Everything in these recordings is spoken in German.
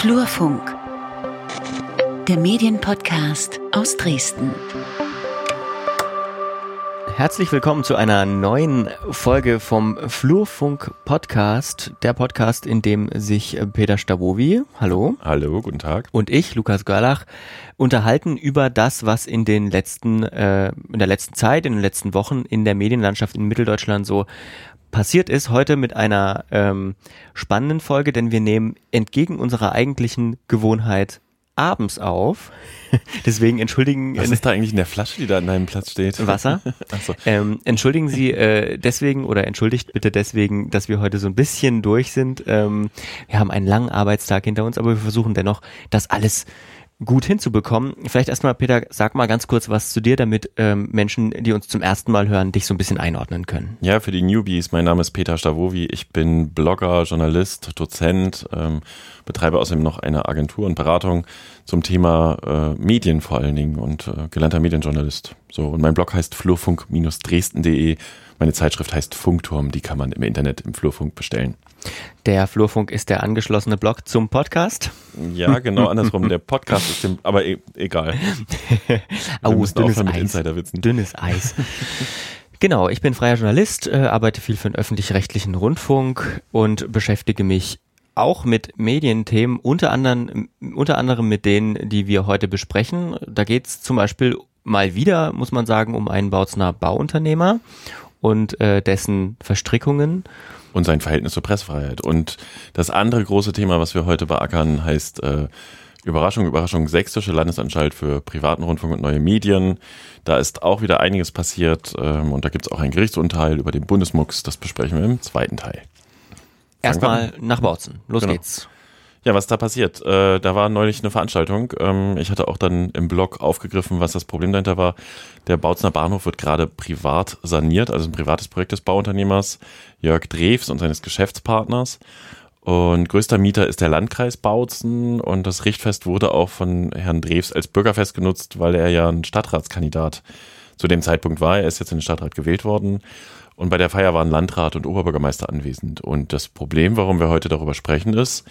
Flurfunk, der Medienpodcast aus Dresden. Herzlich willkommen zu einer neuen Folge vom Flurfunk Podcast, der Podcast, in dem sich Peter Stabowi, hallo. Hallo, guten Tag. Und ich, Lukas Görlach, unterhalten über das, was in den letzten, äh, in der letzten Zeit, in den letzten Wochen in der Medienlandschaft in Mitteldeutschland so passiert ist. Heute mit einer ähm, spannenden Folge, denn wir nehmen entgegen unserer eigentlichen Gewohnheit abends auf. Deswegen entschuldigen. Was ist da eigentlich in der Flasche, die da an deinem Platz steht? Wasser. so. ähm, entschuldigen Sie äh, deswegen oder entschuldigt bitte deswegen, dass wir heute so ein bisschen durch sind. Ähm, wir haben einen langen Arbeitstag hinter uns, aber wir versuchen dennoch, das alles gut hinzubekommen. Vielleicht erstmal, Peter, sag mal ganz kurz was zu dir, damit ähm, Menschen, die uns zum ersten Mal hören, dich so ein bisschen einordnen können. Ja, für die Newbies, mein Name ist Peter Stavovi, ich bin Blogger, Journalist, Dozent, ähm, betreibe außerdem noch eine Agentur und Beratung zum Thema äh, Medien vor allen Dingen und äh, gelernter Medienjournalist. So, und mein Blog heißt flurfunk-dresden.de. Meine Zeitschrift heißt Funkturm, die kann man im Internet im Flurfunk bestellen. Der Flurfunk ist der angeschlossene Blog zum Podcast. Ja, genau andersrum. Der Podcast ist dem, aber e egal. oh, dünnes Eis. Dünnes Eis. Genau, ich bin freier Journalist, äh, arbeite viel für den öffentlich-rechtlichen Rundfunk und beschäftige mich auch mit Medienthemen, unter anderem, unter anderem mit denen, die wir heute besprechen. Da geht es zum Beispiel mal wieder, muss man sagen, um einen Bautzener Bauunternehmer und äh, dessen Verstrickungen und sein Verhältnis zur Pressefreiheit. Und das andere große Thema, was wir heute beackern, heißt äh, Überraschung, Überraschung, Sächsische Landesanstalt für privaten Rundfunk und neue Medien. Da ist auch wieder einiges passiert ähm, und da gibt es auch ein Gerichtsurteil über den Bundesmux. Das besprechen wir im zweiten Teil. Erstmal nach Bautzen. Los genau. geht's. Ja, was da passiert? Äh, da war neulich eine Veranstaltung. Ähm, ich hatte auch dann im Blog aufgegriffen, was das Problem dahinter war. Der Bautzner Bahnhof wird gerade privat saniert, also ein privates Projekt des Bauunternehmers Jörg Drews und seines Geschäftspartners. Und größter Mieter ist der Landkreis Bautzen und das Richtfest wurde auch von Herrn Drews als Bürgerfest genutzt, weil er ja ein Stadtratskandidat zu dem Zeitpunkt war. Er ist jetzt in den Stadtrat gewählt worden. Und bei der Feier waren Landrat und Oberbürgermeister anwesend. Und das Problem, warum wir heute darüber sprechen, ist,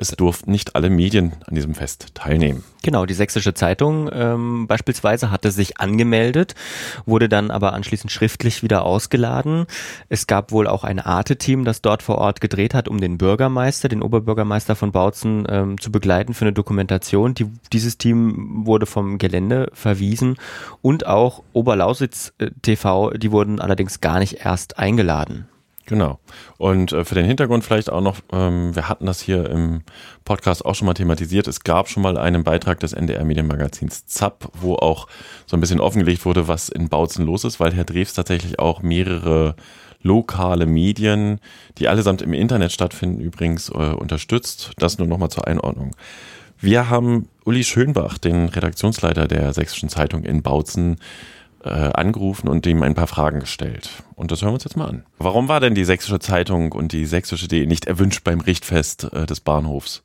es durften nicht alle Medien an diesem Fest teilnehmen. Genau, die Sächsische Zeitung ähm, beispielsweise hatte sich angemeldet, wurde dann aber anschließend schriftlich wieder ausgeladen. Es gab wohl auch ein Arte-Team, das dort vor Ort gedreht hat, um den Bürgermeister, den Oberbürgermeister von Bautzen ähm, zu begleiten für eine Dokumentation. Die, dieses Team wurde vom Gelände verwiesen und auch Oberlausitz äh, TV, die wurden allerdings gar nicht erst eingeladen. Genau. Und äh, für den Hintergrund vielleicht auch noch, ähm, wir hatten das hier im Podcast auch schon mal thematisiert. Es gab schon mal einen Beitrag des NDR Medienmagazins ZAP, wo auch so ein bisschen offengelegt wurde, was in Bautzen los ist, weil Herr Drews tatsächlich auch mehrere lokale Medien, die allesamt im Internet stattfinden, übrigens äh, unterstützt. Das nur nochmal zur Einordnung. Wir haben Uli Schönbach, den Redaktionsleiter der Sächsischen Zeitung in Bautzen, äh, angerufen und ihm ein paar Fragen gestellt. Und das hören wir uns jetzt mal an. Warum war denn die Sächsische Zeitung und die Sächsische Idee nicht erwünscht beim Richtfest äh, des Bahnhofs?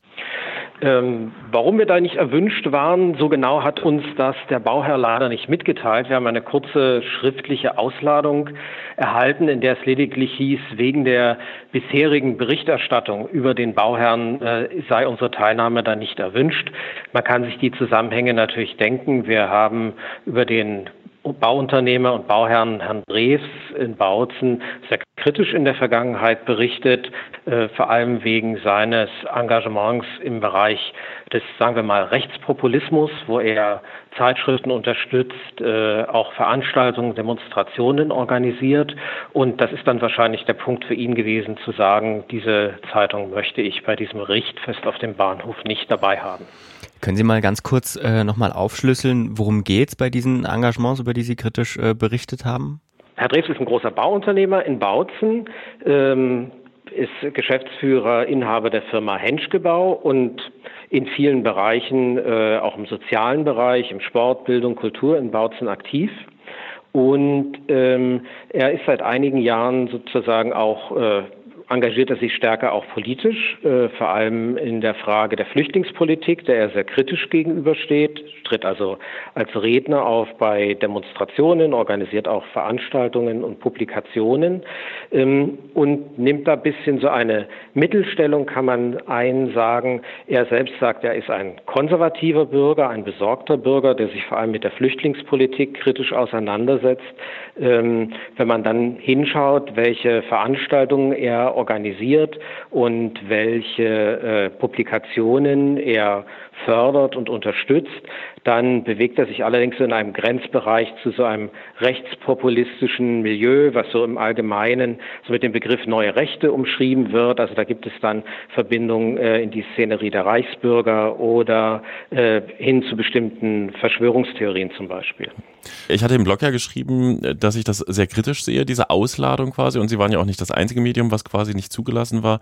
Ähm, warum wir da nicht erwünscht waren, so genau hat uns das der Bauherr leider nicht mitgeteilt. Wir haben eine kurze schriftliche Ausladung erhalten, in der es lediglich hieß, wegen der bisherigen Berichterstattung über den Bauherrn äh, sei unsere Teilnahme da nicht erwünscht. Man kann sich die Zusammenhänge natürlich denken. Wir haben über den Bauunternehmer und Bauherrn Herrn Drews in Bautzen sehr kritisch in der Vergangenheit berichtet, äh, vor allem wegen seines Engagements im Bereich des, sagen wir mal, Rechtspopulismus, wo er Zeitschriften unterstützt, äh, auch Veranstaltungen, Demonstrationen organisiert. Und das ist dann wahrscheinlich der Punkt für ihn gewesen, zu sagen, diese Zeitung möchte ich bei diesem Richtfest auf dem Bahnhof nicht dabei haben. Können Sie mal ganz kurz äh, nochmal aufschlüsseln, worum geht es bei diesen Engagements, über die Sie kritisch äh, berichtet haben? Herr Drews ist ein großer Bauunternehmer in Bautzen, ähm, ist Geschäftsführer, Inhaber der Firma Henschgebau und in vielen Bereichen, äh, auch im sozialen Bereich, im Sport, Bildung, Kultur in Bautzen aktiv. Und ähm, er ist seit einigen Jahren sozusagen auch äh, engagiert er sich stärker auch politisch, äh, vor allem in der Frage der Flüchtlingspolitik, der er sehr kritisch gegenübersteht, tritt also als Redner auf bei Demonstrationen, organisiert auch Veranstaltungen und Publikationen ähm, und nimmt da ein bisschen so eine Mittelstellung, kann man einsagen. Er selbst sagt, er ist ein konservativer Bürger, ein besorgter Bürger, der sich vor allem mit der Flüchtlingspolitik kritisch auseinandersetzt. Ähm, wenn man dann hinschaut, welche Veranstaltungen er organisiert und welche äh, Publikationen er fördert und unterstützt, dann bewegt er sich allerdings in einem Grenzbereich zu so einem rechtspopulistischen Milieu, was so im Allgemeinen so mit dem Begriff neue Rechte umschrieben wird. Also da gibt es dann Verbindungen äh, in die Szenerie der Reichsbürger oder äh, hin zu bestimmten Verschwörungstheorien zum Beispiel. Ich hatte im Blog ja geschrieben, dass ich das sehr kritisch sehe, diese Ausladung quasi. Und Sie waren ja auch nicht das einzige Medium, was quasi nicht zugelassen war.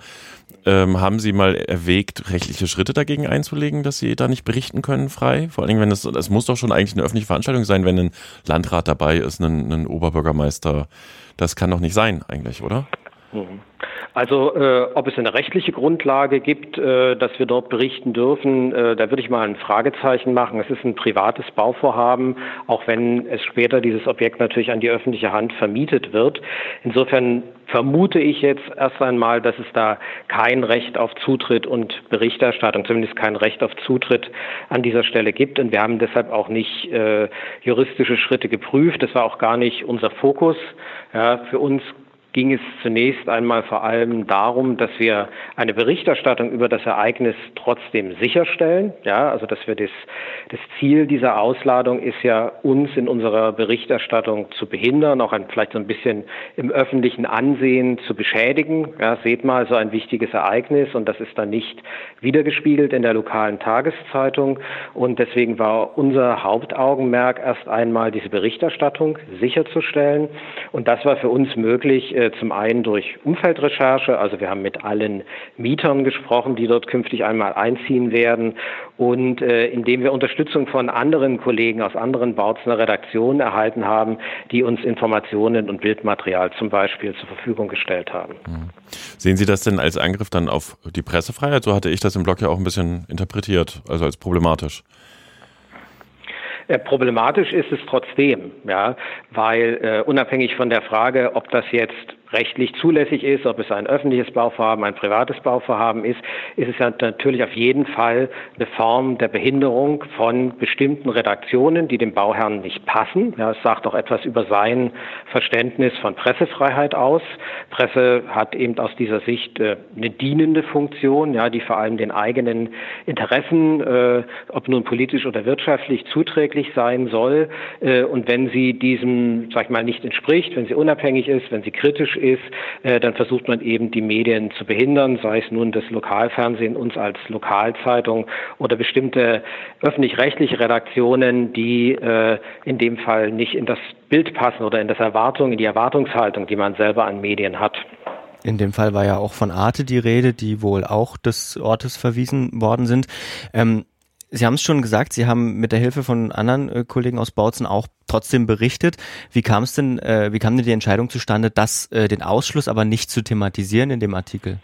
Ähm, haben Sie mal erwägt, rechtliche Schritte dagegen einzulegen, dass Sie da nicht berichten können frei? Vor allen Dingen, wenn es, es muss doch schon eigentlich eine öffentliche Veranstaltung sein, wenn ein Landrat dabei ist, ein, ein Oberbürgermeister. Das kann doch nicht sein eigentlich, oder? Mhm. Also äh, ob es eine rechtliche Grundlage gibt, äh, dass wir dort berichten dürfen, äh, da würde ich mal ein Fragezeichen machen. Es ist ein privates Bauvorhaben, auch wenn es später dieses Objekt natürlich an die öffentliche Hand vermietet wird. Insofern vermute ich jetzt erst einmal, dass es da kein Recht auf Zutritt und Berichterstattung, zumindest kein Recht auf Zutritt an dieser Stelle gibt. Und wir haben deshalb auch nicht äh, juristische Schritte geprüft. Das war auch gar nicht unser Fokus. Ja, für uns ging es zunächst einmal vor allem darum, dass wir eine Berichterstattung über das Ereignis trotzdem sicherstellen. Ja, also dass wir das, das Ziel dieser Ausladung ist ja, uns in unserer Berichterstattung zu behindern, auch ein, vielleicht so ein bisschen im öffentlichen Ansehen zu beschädigen. Ja, seht mal, so ein wichtiges Ereignis und das ist dann nicht wiedergespiegelt in der lokalen Tageszeitung. Und deswegen war unser Hauptaugenmerk erst einmal diese Berichterstattung sicherzustellen. Und das war für uns möglich, äh, zum einen durch Umfeldrecherche, also wir haben mit allen Mietern gesprochen, die dort künftig einmal einziehen werden und äh, indem wir Unterstützung von anderen Kollegen aus anderen Bautzener Redaktionen erhalten haben, die uns Informationen und Bildmaterial zum Beispiel zur Verfügung gestellt haben. Mhm. Sehen Sie das denn als Angriff dann auf die Pressefreiheit? So hatte ich das im Blog ja auch ein bisschen interpretiert, also als problematisch. Äh, problematisch ist es trotzdem, ja, weil äh, unabhängig von der Frage, ob das jetzt rechtlich zulässig ist, ob es ein öffentliches Bauvorhaben, ein privates Bauvorhaben ist, ist es ja natürlich auf jeden Fall eine Form der Behinderung von bestimmten Redaktionen, die dem Bauherrn nicht passen. Ja, es sagt auch etwas über sein Verständnis von Pressefreiheit aus. Presse hat eben aus dieser Sicht äh, eine dienende Funktion, ja, die vor allem den eigenen Interessen, äh, ob nun politisch oder wirtschaftlich, zuträglich sein soll. Äh, und wenn sie diesem, sag ich mal, nicht entspricht, wenn sie unabhängig ist, wenn sie kritisch ist, äh, dann versucht man eben die Medien zu behindern, sei es nun das Lokalfernsehen, uns als Lokalzeitung oder bestimmte öffentlich-rechtliche Redaktionen, die äh, in dem Fall nicht in das Bild passen oder in das Erwartung, in die Erwartungshaltung, die man selber an Medien hat. In dem Fall war ja auch von Arte die Rede, die wohl auch des Ortes verwiesen worden sind. Ähm, Sie haben es schon gesagt, Sie haben mit der Hilfe von anderen äh, Kollegen aus Bautzen auch trotzdem berichtet. Wie kam es denn, äh, wie kam denn die Entscheidung zustande, das, äh, den Ausschluss aber nicht zu thematisieren in dem Artikel?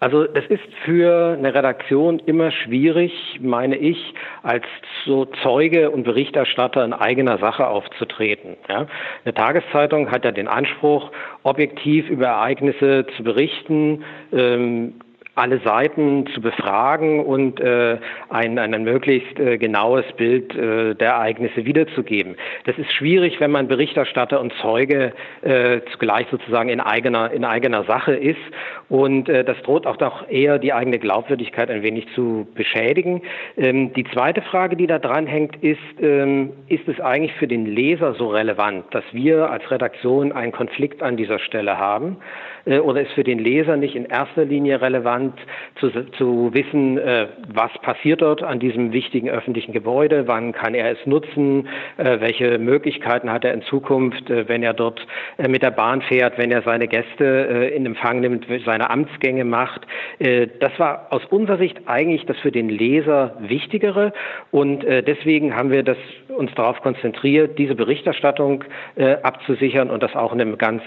Also das ist für eine Redaktion immer schwierig, meine ich, als so Zeuge und Berichterstatter in eigener Sache aufzutreten. Ja? Eine Tageszeitung hat ja den Anspruch, objektiv über Ereignisse zu berichten. Ähm, alle Seiten zu befragen und äh, ein, ein möglichst äh, genaues Bild äh, der Ereignisse wiederzugeben. Das ist schwierig, wenn man Berichterstatter und Zeuge äh, zugleich sozusagen in eigener, in eigener Sache ist. Und äh, das droht auch doch eher die eigene Glaubwürdigkeit ein wenig zu beschädigen. Ähm, die zweite Frage, die da dran hängt, ist, ähm, ist es eigentlich für den Leser so relevant, dass wir als Redaktion einen Konflikt an dieser Stelle haben? Äh, oder ist für den Leser nicht in erster Linie relevant, interessant zu, zu wissen, äh, was passiert dort an diesem wichtigen öffentlichen Gebäude, wann kann er es nutzen, äh, welche Möglichkeiten hat er in Zukunft, äh, wenn er dort äh, mit der Bahn fährt, wenn er seine Gäste äh, in Empfang nimmt, seine Amtsgänge macht. Äh, das war aus unserer Sicht eigentlich das für den Leser Wichtigere und deswegen haben wir das, uns darauf konzentriert, diese Berichterstattung abzusichern und das auch in einem ganz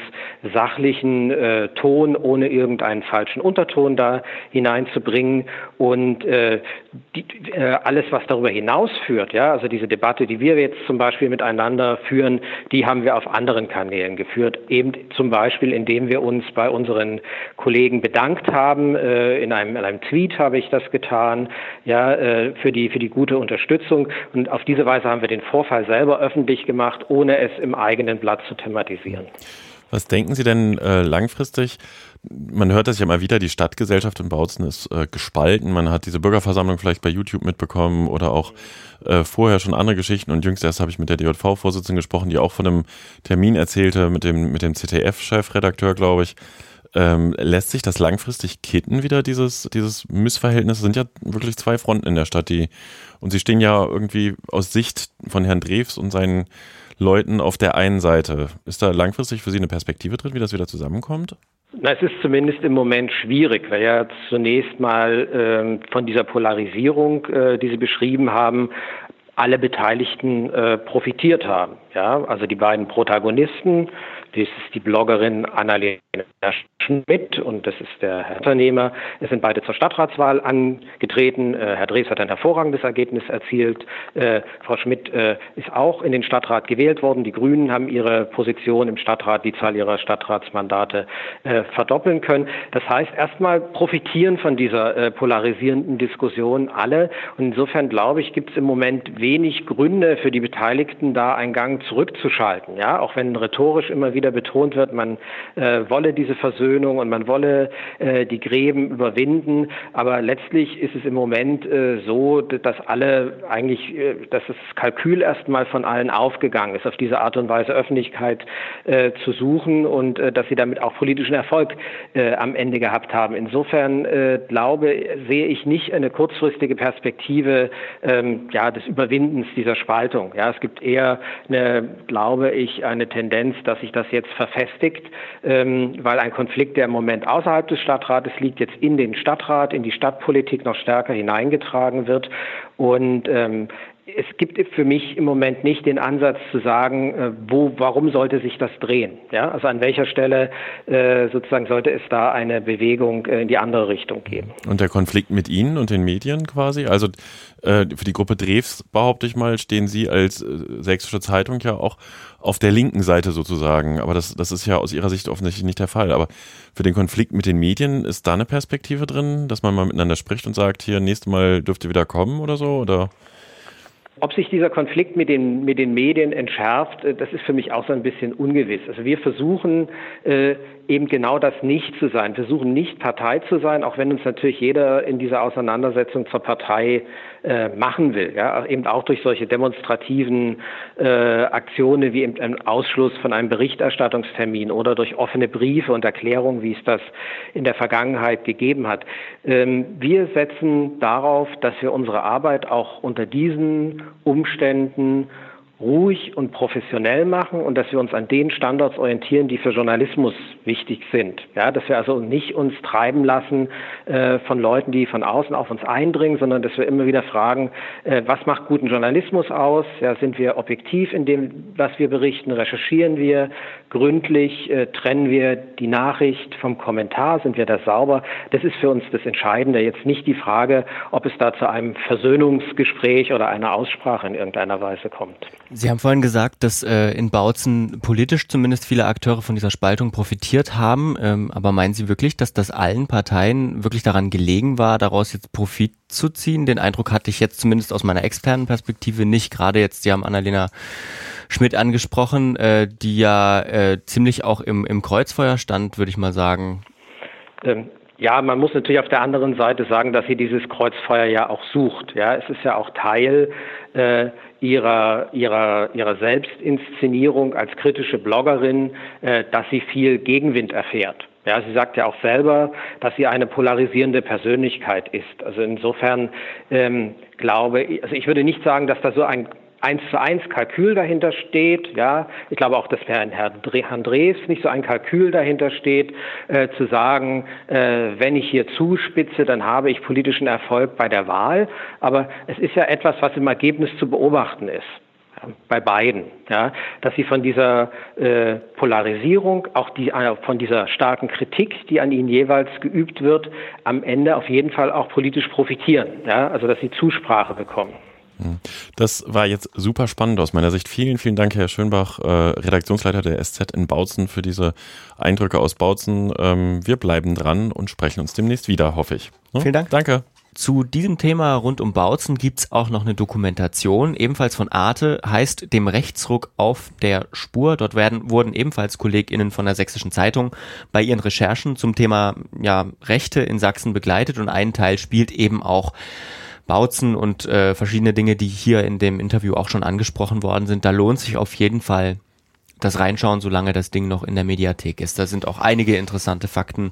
sachlichen Ton, ohne irgendeinen falschen Unterton da hineinzubringen und die, alles, was darüber hinausführt, ja, also diese Debatte, die wir jetzt zum Beispiel miteinander führen, die haben wir auf anderen Kanälen geführt, eben zum Beispiel, indem wir uns bei unseren Kollegen bedankt haben. Äh, in, einem, in einem Tweet habe ich das getan, ja, äh, für die, für die gute Unterstützung. Und auf diese Weise haben wir den Vorfall selber öffentlich gemacht, ohne es im eigenen Blatt zu thematisieren. Was denken Sie denn äh, langfristig? Man hört das ja mal wieder, die Stadtgesellschaft in Bautzen ist äh, gespalten. Man hat diese Bürgerversammlung vielleicht bei YouTube mitbekommen oder auch äh, vorher schon andere Geschichten. Und jüngst erst habe ich mit der DJV-Vorsitzenden gesprochen, die auch von einem Termin erzählte mit dem, mit dem CTF-Chefredakteur, glaube ich. Ähm, lässt sich das langfristig kitten wieder, dieses, dieses Missverhältnis? Es sind ja wirklich zwei Fronten in der Stadt, die, und sie stehen ja irgendwie aus Sicht von Herrn Drews und seinen Leuten auf der einen Seite. Ist da langfristig für Sie eine Perspektive drin, wie das wieder zusammenkommt? Na, es ist zumindest im Moment schwierig, weil ja zunächst mal äh, von dieser Polarisierung, äh, die Sie beschrieben haben, alle Beteiligten äh, profitiert haben. Ja, also die beiden Protagonisten, das ist die Bloggerin Annalena Schmidt und das ist der Herr Unternehmer. Es sind beide zur Stadtratswahl angetreten. Äh, Herr Drees hat ein hervorragendes Ergebnis erzielt. Äh, Frau Schmidt äh, ist auch in den Stadtrat gewählt worden. Die Grünen haben ihre Position im Stadtrat, die Zahl ihrer Stadtratsmandate verdoppeln können. Das heißt, erstmal profitieren von dieser polarisierenden Diskussion alle. Und insofern glaube ich, gibt es im Moment wenig Gründe für die Beteiligten, da einen Gang zurückzuschalten. Ja, auch wenn rhetorisch immer wieder betont wird, man äh, wolle diese Versöhnung und man wolle äh, die Gräben überwinden. Aber letztlich ist es im Moment äh, so, dass alle eigentlich, äh, dass das Kalkül erstmal von allen aufgegangen ist, auf diese Art und Weise Öffentlichkeit äh, zu suchen und äh, dass sie damit auch politischen Erfolg am Ende gehabt haben. Insofern glaube, sehe ich nicht eine kurzfristige Perspektive ähm, ja, des Überwindens dieser Spaltung. Ja, es gibt eher eine, glaube ich, eine Tendenz, dass sich das jetzt verfestigt, ähm, weil ein Konflikt, der im Moment außerhalb des Stadtrates liegt, jetzt in den Stadtrat, in die Stadtpolitik noch stärker hineingetragen wird. Und ähm, es gibt für mich im Moment nicht den Ansatz zu sagen, äh, wo, warum sollte sich das drehen? Ja, also an welcher Stelle äh, sozusagen sollte es da eine Bewegung äh, in die andere Richtung geben? Und der Konflikt mit Ihnen und den Medien quasi? Also äh, für die Gruppe Drews, behaupte ich mal, stehen Sie als äh, Sächsische Zeitung ja auch auf der linken Seite sozusagen. Aber das, das ist ja aus Ihrer Sicht offensichtlich nicht der Fall. Aber für den Konflikt mit den Medien ist da eine Perspektive drin, dass man mal miteinander spricht und sagt, hier, nächstes Mal dürft ihr wieder kommen oder so? Oder? Ob sich dieser Konflikt mit den, mit den Medien entschärft, äh, das ist für mich auch so ein bisschen ungewiss. Also wir versuchen äh, eben genau das nicht zu sein, versuchen nicht Partei zu sein, auch wenn uns natürlich jeder in dieser Auseinandersetzung zur Partei äh, machen will. Ja? Eben auch durch solche demonstrativen äh, Aktionen wie eben ein Ausschluss von einem Berichterstattungstermin oder durch offene Briefe und Erklärungen, wie es das in der Vergangenheit gegeben hat. Ähm, wir setzen darauf, dass wir unsere Arbeit auch unter diesen Umständen ruhig und professionell machen und dass wir uns an den Standards orientieren, die für Journalismus wichtig sind. Ja, dass wir also nicht uns treiben lassen äh, von Leuten, die von außen auf uns eindringen, sondern dass wir immer wieder fragen, äh, was macht guten Journalismus aus? Ja, sind wir objektiv in dem, was wir berichten? Recherchieren wir gründlich? Äh, trennen wir die Nachricht vom Kommentar? Sind wir da sauber? Das ist für uns das Entscheidende. Jetzt nicht die Frage, ob es da zu einem Versöhnungsgespräch oder einer Aussprache in irgendeiner Weise kommt. Sie haben vorhin gesagt, dass äh, in Bautzen politisch zumindest viele Akteure von dieser Spaltung profitiert haben. Ähm, aber meinen Sie wirklich, dass das allen Parteien wirklich daran gelegen war, daraus jetzt Profit zu ziehen? Den Eindruck hatte ich jetzt zumindest aus meiner externen Perspektive nicht. Gerade jetzt, Sie haben Annalena Schmidt angesprochen, äh, die ja äh, ziemlich auch im, im Kreuzfeuer stand, würde ich mal sagen. Ähm, ja, man muss natürlich auf der anderen Seite sagen, dass sie dieses Kreuzfeuer ja auch sucht. Ja, es ist ja auch Teil äh, ihrer, ihrer, ihrer Selbstinszenierung als kritische Bloggerin, äh, dass sie viel Gegenwind erfährt. Ja, sie sagt ja auch selber, dass sie eine polarisierende Persönlichkeit ist. Also insofern ähm, glaube ich, also ich würde nicht sagen, dass da so ein eins zu eins Kalkül dahinter steht. Ja, ich glaube auch, dass für Herrn, Drees nicht so ein Kalkül dahinter steht, äh, zu sagen, äh, wenn ich hier zuspitze, dann habe ich politischen Erfolg bei der Wahl. Aber es ist ja etwas, was im Ergebnis zu beobachten ist bei beiden, ja, dass sie von dieser äh, Polarisierung, auch die, äh, von dieser starken Kritik, die an ihnen jeweils geübt wird, am Ende auf jeden Fall auch politisch profitieren, ja, also dass sie Zusprache bekommen. Hm. Das war jetzt super spannend aus meiner Sicht. Vielen, vielen Dank, Herr Schönbach, äh, Redaktionsleiter der SZ in Bautzen, für diese Eindrücke aus Bautzen. Ähm, wir bleiben dran und sprechen uns demnächst wieder, hoffe ich. Ne? Vielen Dank. Danke. Zu diesem Thema rund um Bautzen gibt's auch noch eine Dokumentation, ebenfalls von Arte, heißt dem Rechtsruck auf der Spur. Dort werden, wurden ebenfalls KollegInnen von der Sächsischen Zeitung bei ihren Recherchen zum Thema ja, Rechte in Sachsen begleitet und ein Teil spielt eben auch Bautzen und äh, verschiedene Dinge, die hier in dem Interview auch schon angesprochen worden sind. Da lohnt sich auf jeden Fall das Reinschauen, solange das Ding noch in der Mediathek ist. Da sind auch einige interessante Fakten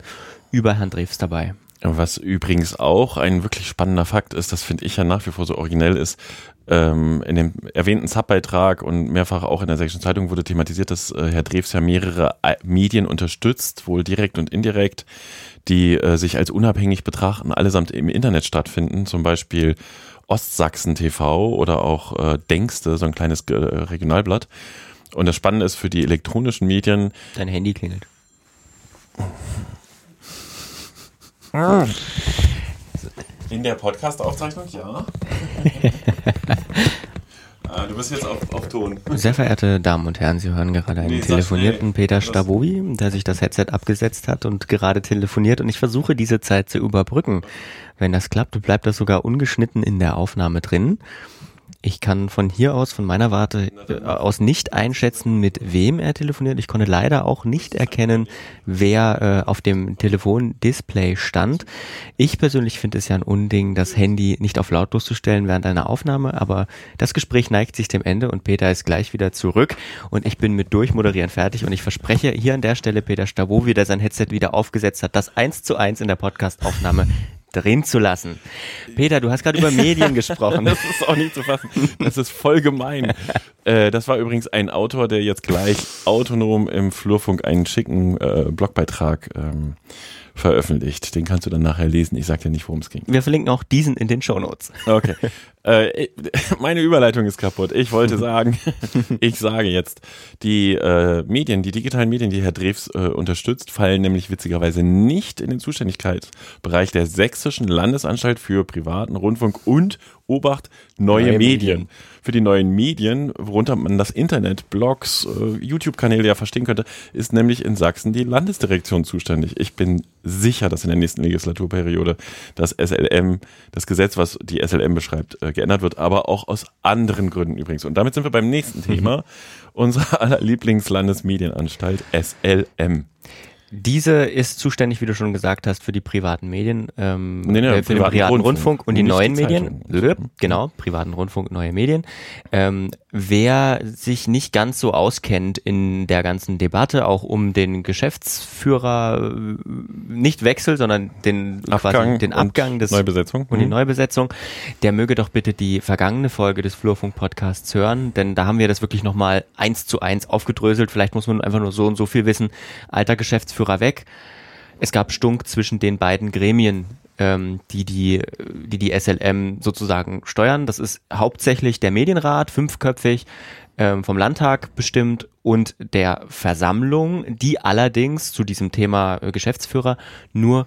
über Herrn Drews dabei. Was übrigens auch ein wirklich spannender Fakt ist, das finde ich ja nach wie vor so originell ist, ähm, in dem erwähnten Subbeitrag und mehrfach auch in der Sächsischen Zeitung wurde thematisiert, dass äh, Herr Drews ja mehrere äh, Medien unterstützt, wohl direkt und indirekt, die äh, sich als unabhängig betrachten, allesamt im Internet stattfinden, zum Beispiel Ostsachsen TV oder auch äh, Denkste, so ein kleines äh, Regionalblatt. Und das Spannende ist für die elektronischen Medien. Dein Handy klingelt. In der Podcast-Aufzeichnung, ja. ah, du bist jetzt auf, auf, Ton. Sehr verehrte Damen und Herren, Sie hören gerade einen nee, telefonierten Peter Stabowi, der sich das Headset abgesetzt hat und gerade telefoniert und ich versuche diese Zeit zu überbrücken. Wenn das klappt, bleibt das sogar ungeschnitten in der Aufnahme drin. Ich kann von hier aus, von meiner Warte äh, aus nicht einschätzen, mit wem er telefoniert. Ich konnte leider auch nicht erkennen, wer äh, auf dem Telefondisplay stand. Ich persönlich finde es ja ein Unding, das Handy nicht auf lautlos zu stellen während einer Aufnahme, aber das Gespräch neigt sich dem Ende und Peter ist gleich wieder zurück und ich bin mit Durchmoderieren fertig und ich verspreche hier an der Stelle Peter Stavo, der sein Headset wieder aufgesetzt hat, das eins zu eins in der Podcastaufnahme drin zu lassen. Peter, du hast gerade über Medien gesprochen. das ist auch nicht zu fassen. Das ist voll gemein. Äh, das war übrigens ein Autor, der jetzt gleich autonom im Flurfunk einen schicken äh, Blogbeitrag ähm, veröffentlicht. Den kannst du dann nachher lesen. Ich sag dir nicht, worum es ging. Wir verlinken auch diesen in den Shownotes. Okay. Äh, meine Überleitung ist kaputt. Ich wollte sagen, ich sage jetzt, die äh, Medien, die digitalen Medien, die Herr Drews äh, unterstützt, fallen nämlich witzigerweise nicht in den Zuständigkeitsbereich der Sächsischen Landesanstalt für privaten Rundfunk und Obacht, neue, neue Medien. Medien. Für die neuen Medien, worunter man das Internet, Blogs, äh, YouTube-Kanäle ja verstehen könnte, ist nämlich in Sachsen die Landesdirektion zuständig. Ich bin sicher, dass in der nächsten Legislaturperiode das SLM, das Gesetz, was die SLM beschreibt, äh, geändert wird, aber auch aus anderen Gründen übrigens. Und damit sind wir beim nächsten Thema, unserer aller Lieblingslandesmedienanstalt SLM. Diese ist zuständig, wie du schon gesagt hast, für die privaten Medien, ähm, nee, nee, äh, für privaten den privaten Rundfunk, Rundfunk und die neuen die Medien. Genau, privaten Rundfunk, neue Medien. Ähm, wer sich nicht ganz so auskennt in der ganzen Debatte, auch um den Geschäftsführer äh, nicht Wechsel, sondern den Abgang quasi den Abgang des Neubesetzung und die mhm. Neubesetzung, der möge doch bitte die vergangene Folge des Flurfunk Podcasts hören, denn da haben wir das wirklich nochmal eins zu eins aufgedröselt. Vielleicht muss man einfach nur so und so viel wissen. Alter Geschäftsführer Geschäftsführer weg. Es gab Stunk zwischen den beiden Gremien, ähm, die, die, die die SLM sozusagen steuern. Das ist hauptsächlich der Medienrat, fünfköpfig, ähm, vom Landtag bestimmt und der Versammlung, die allerdings zu diesem Thema äh, Geschäftsführer nur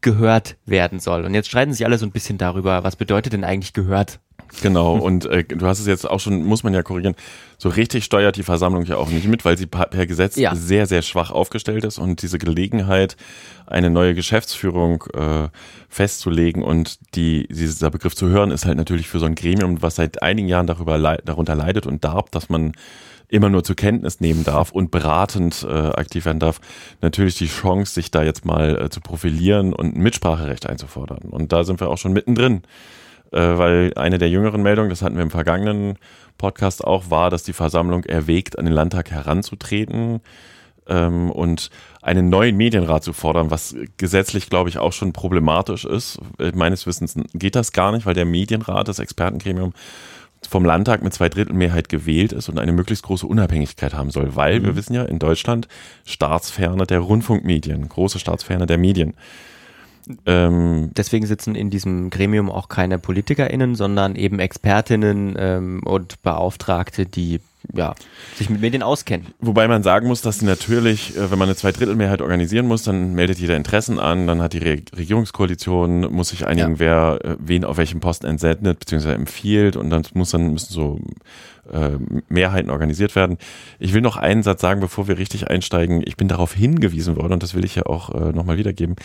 gehört werden soll. Und jetzt streiten sich alle so ein bisschen darüber, was bedeutet denn eigentlich gehört Genau, und äh, du hast es jetzt auch schon, muss man ja korrigieren, so richtig steuert die Versammlung ja auch nicht mit, weil sie per Gesetz ja. sehr, sehr schwach aufgestellt ist und diese Gelegenheit, eine neue Geschäftsführung äh, festzulegen und die, dieser Begriff zu hören, ist halt natürlich für so ein Gremium, was seit einigen Jahren darüber darunter leidet und darbt, dass man immer nur zur Kenntnis nehmen darf und beratend äh, aktiv werden darf, natürlich die Chance, sich da jetzt mal äh, zu profilieren und ein Mitspracherecht einzufordern. Und da sind wir auch schon mittendrin weil eine der jüngeren Meldungen, das hatten wir im vergangenen Podcast auch, war, dass die Versammlung erwägt, an den Landtag heranzutreten ähm, und einen neuen Medienrat zu fordern, was gesetzlich, glaube ich, auch schon problematisch ist. Äh, meines Wissens geht das gar nicht, weil der Medienrat, das Expertengremium, vom Landtag mit zwei Drittel Mehrheit gewählt ist und eine möglichst große Unabhängigkeit haben soll, weil mhm. wir wissen ja in Deutschland Staatsferne der Rundfunkmedien, große Staatsferne der Medien. Ähm, Deswegen sitzen in diesem Gremium auch keine PolitikerInnen, sondern eben Expertinnen ähm, und Beauftragte, die ja, sich mit Medien auskennen. Wobei man sagen muss, dass sie natürlich, äh, wenn man eine Zweidrittelmehrheit organisieren muss, dann meldet jeder Interessen an, dann hat die Re Regierungskoalition, muss sich einigen, ja. wer äh, wen auf welchem Posten entsendet bzw. empfiehlt und dann muss dann müssen so Mehrheiten organisiert werden. Ich will noch einen Satz sagen, bevor wir richtig einsteigen. Ich bin darauf hingewiesen worden, und das will ich ja auch äh, nochmal wiedergeben,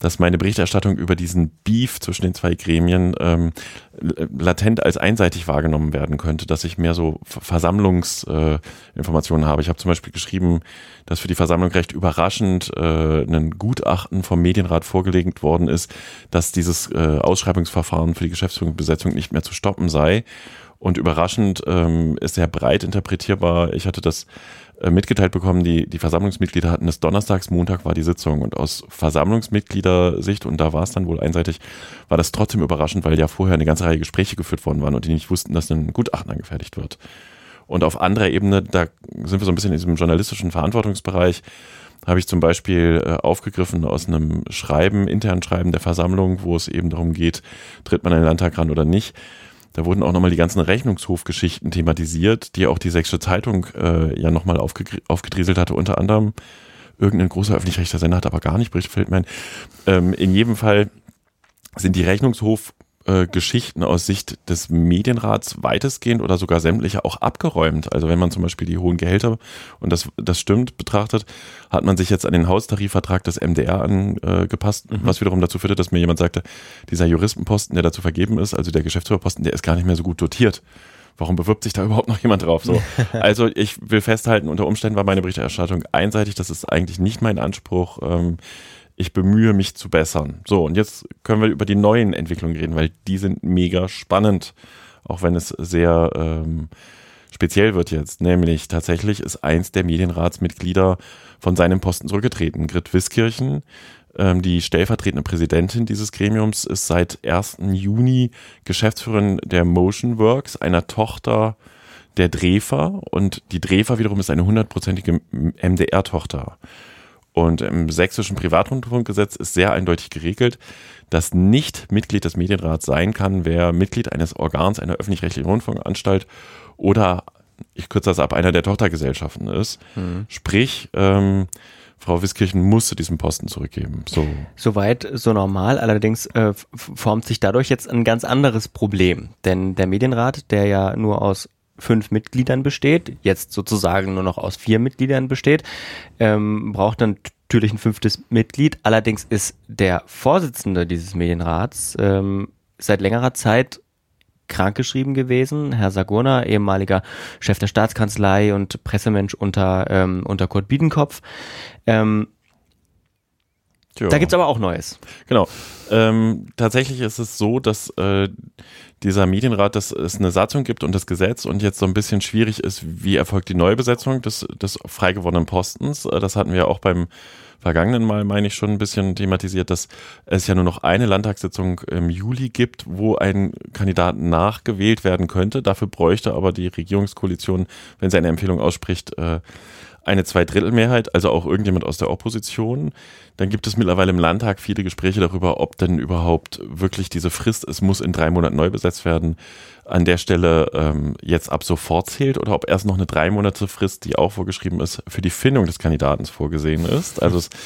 dass meine Berichterstattung über diesen Beef zwischen den zwei Gremien ähm, latent als einseitig wahrgenommen werden könnte, dass ich mehr so Versammlungsinformationen äh, habe. Ich habe zum Beispiel geschrieben, dass für die Versammlung recht überraschend äh, ein Gutachten vom Medienrat vorgelegt worden ist, dass dieses äh, Ausschreibungsverfahren für die Geschäftsführungsbesetzung nicht mehr zu stoppen sei. Und überraschend ähm, ist sehr breit interpretierbar. Ich hatte das äh, mitgeteilt bekommen, die, die Versammlungsmitglieder hatten es donnerstags, Montag war die Sitzung. Und aus Versammlungsmitgliedersicht, und da war es dann wohl einseitig, war das trotzdem überraschend, weil ja vorher eine ganze Reihe Gespräche geführt worden waren und die nicht wussten, dass ein Gutachten angefertigt wird. Und auf anderer Ebene, da sind wir so ein bisschen in diesem journalistischen Verantwortungsbereich, habe ich zum Beispiel äh, aufgegriffen aus einem Schreiben, internen Schreiben der Versammlung, wo es eben darum geht, tritt man in den Landtag ran oder nicht da wurden auch nochmal die ganzen Rechnungshofgeschichten thematisiert, die auch die Sächsische Zeitung äh, ja nochmal aufgedrieselt hatte, unter anderem. Irgendein großer öffentlich-rechtlicher Sender hat aber gar nicht berichtet, fällt mir ein. Ähm, in jedem Fall sind die Rechnungshof äh, Geschichten aus Sicht des Medienrats weitestgehend oder sogar sämtliche auch abgeräumt. Also wenn man zum Beispiel die hohen Gehälter, und das, das stimmt, betrachtet, hat man sich jetzt an den Haustarifvertrag des MDR angepasst, mhm. was wiederum dazu führte, dass mir jemand sagte, dieser Juristenposten, der dazu vergeben ist, also der Geschäftsführerposten, der ist gar nicht mehr so gut dotiert warum bewirbt sich da überhaupt noch jemand drauf? So. Also ich will festhalten, unter Umständen war meine Berichterstattung einseitig, das ist eigentlich nicht mein Anspruch. Ähm, ich bemühe mich zu bessern. So, und jetzt können wir über die neuen Entwicklungen reden, weil die sind mega spannend, auch wenn es sehr ähm, speziell wird jetzt. Nämlich tatsächlich ist eins der Medienratsmitglieder von seinem Posten zurückgetreten. Grit Wiskirchen, ähm, die stellvertretende Präsidentin dieses Gremiums, ist seit 1. Juni Geschäftsführerin der Motionworks, einer Tochter der Drefer. Und die Drefer wiederum ist eine hundertprozentige MDR-Tochter. Und im sächsischen Privatrundfunkgesetz ist sehr eindeutig geregelt, dass nicht Mitglied des Medienrats sein kann, wer Mitglied eines Organs einer öffentlich-rechtlichen Rundfunkanstalt oder, ich kürze das ab, einer der Tochtergesellschaften ist. Mhm. Sprich, ähm, Frau Wiskirchen musste diesen Posten zurückgeben. So. Soweit so normal. Allerdings äh, formt sich dadurch jetzt ein ganz anderes Problem. Denn der Medienrat, der ja nur aus fünf Mitgliedern besteht, jetzt sozusagen nur noch aus vier Mitgliedern besteht, ähm, braucht dann natürlich ein fünftes Mitglied. Allerdings ist der Vorsitzende dieses Medienrats ähm, seit längerer Zeit krankgeschrieben gewesen. Herr Sagurna, ehemaliger Chef der Staatskanzlei und Pressemensch unter, ähm, unter Kurt Biedenkopf. Ähm, da gibt's aber auch Neues. Genau. Ähm, tatsächlich ist es so, dass äh, dieser Medienrat, dass es eine Satzung gibt und das Gesetz und jetzt so ein bisschen schwierig ist, wie erfolgt die Neubesetzung des, des frei gewordenen Postens. Äh, das hatten wir auch beim vergangenen Mal, meine ich, schon ein bisschen thematisiert, dass es ja nur noch eine Landtagssitzung im Juli gibt, wo ein Kandidat nachgewählt werden könnte. Dafür bräuchte aber die Regierungskoalition, wenn sie eine Empfehlung ausspricht, äh, eine Zweidrittelmehrheit, also auch irgendjemand aus der Opposition. Dann gibt es mittlerweile im Landtag viele Gespräche darüber, ob denn überhaupt wirklich diese Frist, es muss in drei Monaten neu besetzt werden, an der Stelle ähm, jetzt ab sofort zählt oder ob erst noch eine drei Monate Frist, die auch vorgeschrieben ist, für die Findung des Kandidaten vorgesehen ist. Also es ist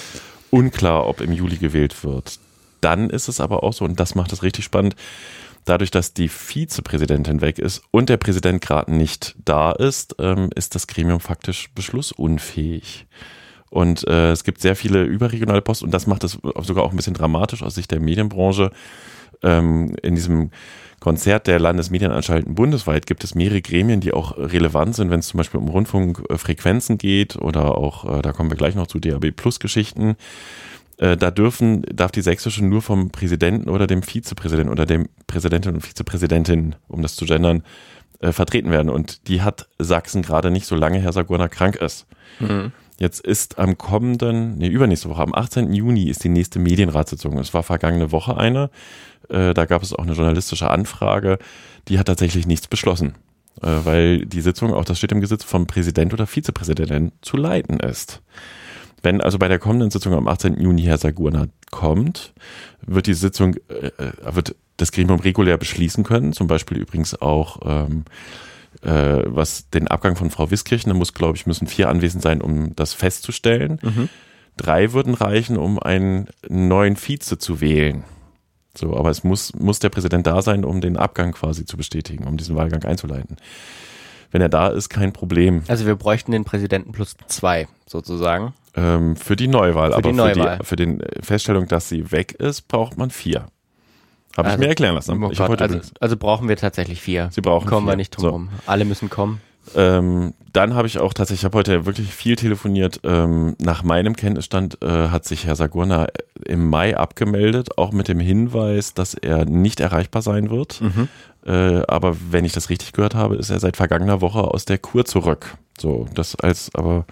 unklar, ob im Juli gewählt wird. Dann ist es aber auch so, und das macht es richtig spannend, dadurch, dass die Vizepräsidentin weg ist und der Präsident gerade nicht da ist, ähm, ist das Gremium faktisch beschlussunfähig. Und äh, es gibt sehr viele überregionale Posten und das macht es sogar auch ein bisschen dramatisch aus Sicht der Medienbranche. Ähm, in diesem Konzert der Landesmedienanstalten bundesweit gibt es mehrere Gremien, die auch relevant sind, wenn es zum Beispiel um Rundfunkfrequenzen geht oder auch, äh, da kommen wir gleich noch zu DAB Plus Geschichten. Äh, da dürfen, darf die sächsische nur vom Präsidenten oder dem Vizepräsidenten oder dem Präsidentin und Vizepräsidentin, um das zu gendern, äh, vertreten werden. Und die hat Sachsen gerade nicht, solange Herr Sagurna krank ist. Mhm. Jetzt ist am kommenden, nee, übernächste Woche, am 18. Juni ist die nächste Medienratssitzung. Es war vergangene Woche eine. Äh, da gab es auch eine journalistische Anfrage. Die hat tatsächlich nichts beschlossen, äh, weil die Sitzung, auch das steht im Gesetz, vom Präsident oder Vizepräsidenten zu leiten ist. Wenn also bei der kommenden Sitzung am 18. Juni Herr Sagurna kommt, wird die Sitzung, äh, wird das Gremium regulär beschließen können, zum Beispiel übrigens auch ähm, äh, was den Abgang von Frau Wiskirchen, da muss, glaube ich, müssen vier anwesend sein, um das festzustellen. Mhm. Drei würden reichen, um einen neuen Vize zu wählen. So, aber es muss, muss der Präsident da sein, um den Abgang quasi zu bestätigen, um diesen Wahlgang einzuleiten. Wenn er da ist, kein Problem. Also wir bräuchten den Präsidenten plus zwei, sozusagen. Ähm, für die Neuwahl, für aber die Neuwahl. Für, die, für die Feststellung, dass sie weg ist, braucht man vier. Habe also, ich mir erklären lassen. Oh Gott, also, also, brauchen wir tatsächlich vier. Sie brauchen Kommen vier. wir nicht drum so. rum. Alle müssen kommen. Ähm, dann habe ich auch tatsächlich, ich habe heute wirklich viel telefoniert. Ähm, nach meinem Kenntnisstand äh, hat sich Herr Sagurna im Mai abgemeldet, auch mit dem Hinweis, dass er nicht erreichbar sein wird. Mhm. Äh, aber wenn ich das richtig gehört habe, ist er seit vergangener Woche aus der Kur zurück. So, das als aber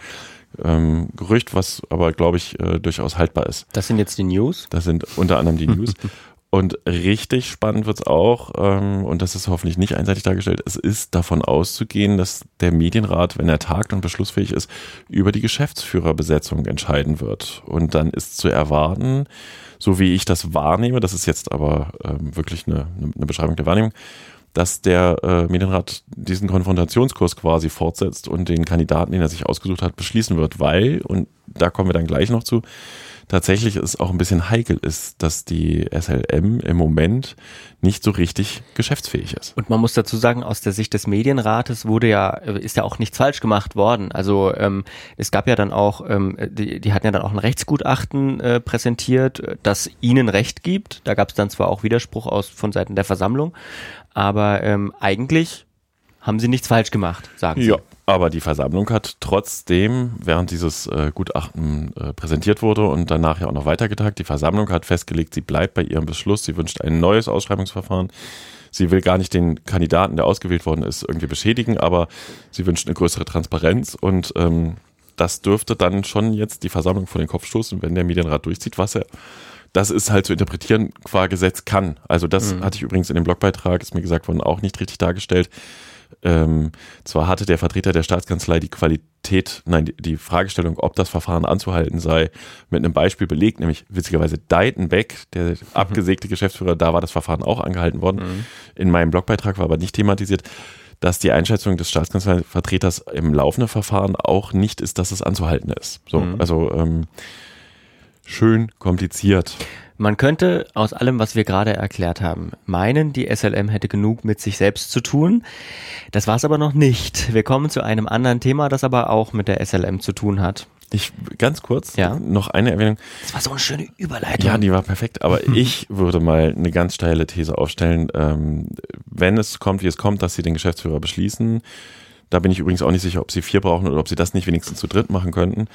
ähm, Gerücht, was aber, glaube ich, äh, durchaus haltbar ist. Das sind jetzt die News? Das sind unter anderem die News. Und richtig spannend wird es auch, ähm, und das ist hoffentlich nicht einseitig dargestellt, es ist davon auszugehen, dass der Medienrat, wenn er tagt und beschlussfähig ist, über die Geschäftsführerbesetzung entscheiden wird. Und dann ist zu erwarten, so wie ich das wahrnehme, das ist jetzt aber ähm, wirklich eine, eine Beschreibung der Wahrnehmung, dass der äh, Medienrat diesen Konfrontationskurs quasi fortsetzt und den Kandidaten, den er sich ausgesucht hat, beschließen wird, weil, und da kommen wir dann gleich noch zu, tatsächlich es auch ein bisschen heikel ist, dass die SLM im Moment nicht so richtig geschäftsfähig ist. Und man muss dazu sagen, aus der Sicht des Medienrates wurde ja, ist ja auch nichts falsch gemacht worden. Also ähm, es gab ja dann auch, ähm, die, die hatten ja dann auch ein Rechtsgutachten äh, präsentiert, das ihnen Recht gibt. Da gab es dann zwar auch Widerspruch aus von Seiten der Versammlung, aber ähm, eigentlich haben sie nichts falsch gemacht, sagen sie. Ja, aber die Versammlung hat trotzdem, während dieses äh, Gutachten äh, präsentiert wurde und danach ja auch noch weitergetagt, die Versammlung hat festgelegt, sie bleibt bei ihrem Beschluss, sie wünscht ein neues Ausschreibungsverfahren. Sie will gar nicht den Kandidaten, der ausgewählt worden ist, irgendwie beschädigen, aber sie wünscht eine größere Transparenz und ähm, das dürfte dann schon jetzt die Versammlung vor den Kopf stoßen, wenn der Medienrat durchzieht, was er das ist halt zu interpretieren qua Gesetz kann. Also das mhm. hatte ich übrigens in dem Blogbeitrag, ist mir gesagt worden, auch nicht richtig dargestellt. Ähm, zwar hatte der Vertreter der Staatskanzlei die Qualität, nein, die, die, Fragestellung, ob das Verfahren anzuhalten sei, mit einem Beispiel belegt, nämlich witzigerweise Deitenbeck, der mhm. abgesägte Geschäftsführer, da war das Verfahren auch angehalten worden. Mhm. In meinem Blogbeitrag war aber nicht thematisiert, dass die Einschätzung des Staatskanzleivertreters im laufenden Verfahren auch nicht ist, dass es anzuhalten ist. So, mhm. also ähm, schön kompliziert. Man könnte aus allem, was wir gerade erklärt haben, meinen, die SLM hätte genug mit sich selbst zu tun. Das war es aber noch nicht. Wir kommen zu einem anderen Thema, das aber auch mit der SLM zu tun hat. Ich ganz kurz ja? noch eine Erwähnung. Das war so eine schöne Überleitung. Ja, die war perfekt. Aber ich würde mal eine ganz steile These aufstellen. Ähm, wenn es kommt, wie es kommt, dass sie den Geschäftsführer beschließen, da bin ich übrigens auch nicht sicher, ob sie vier brauchen oder ob sie das nicht wenigstens zu dritt machen könnten.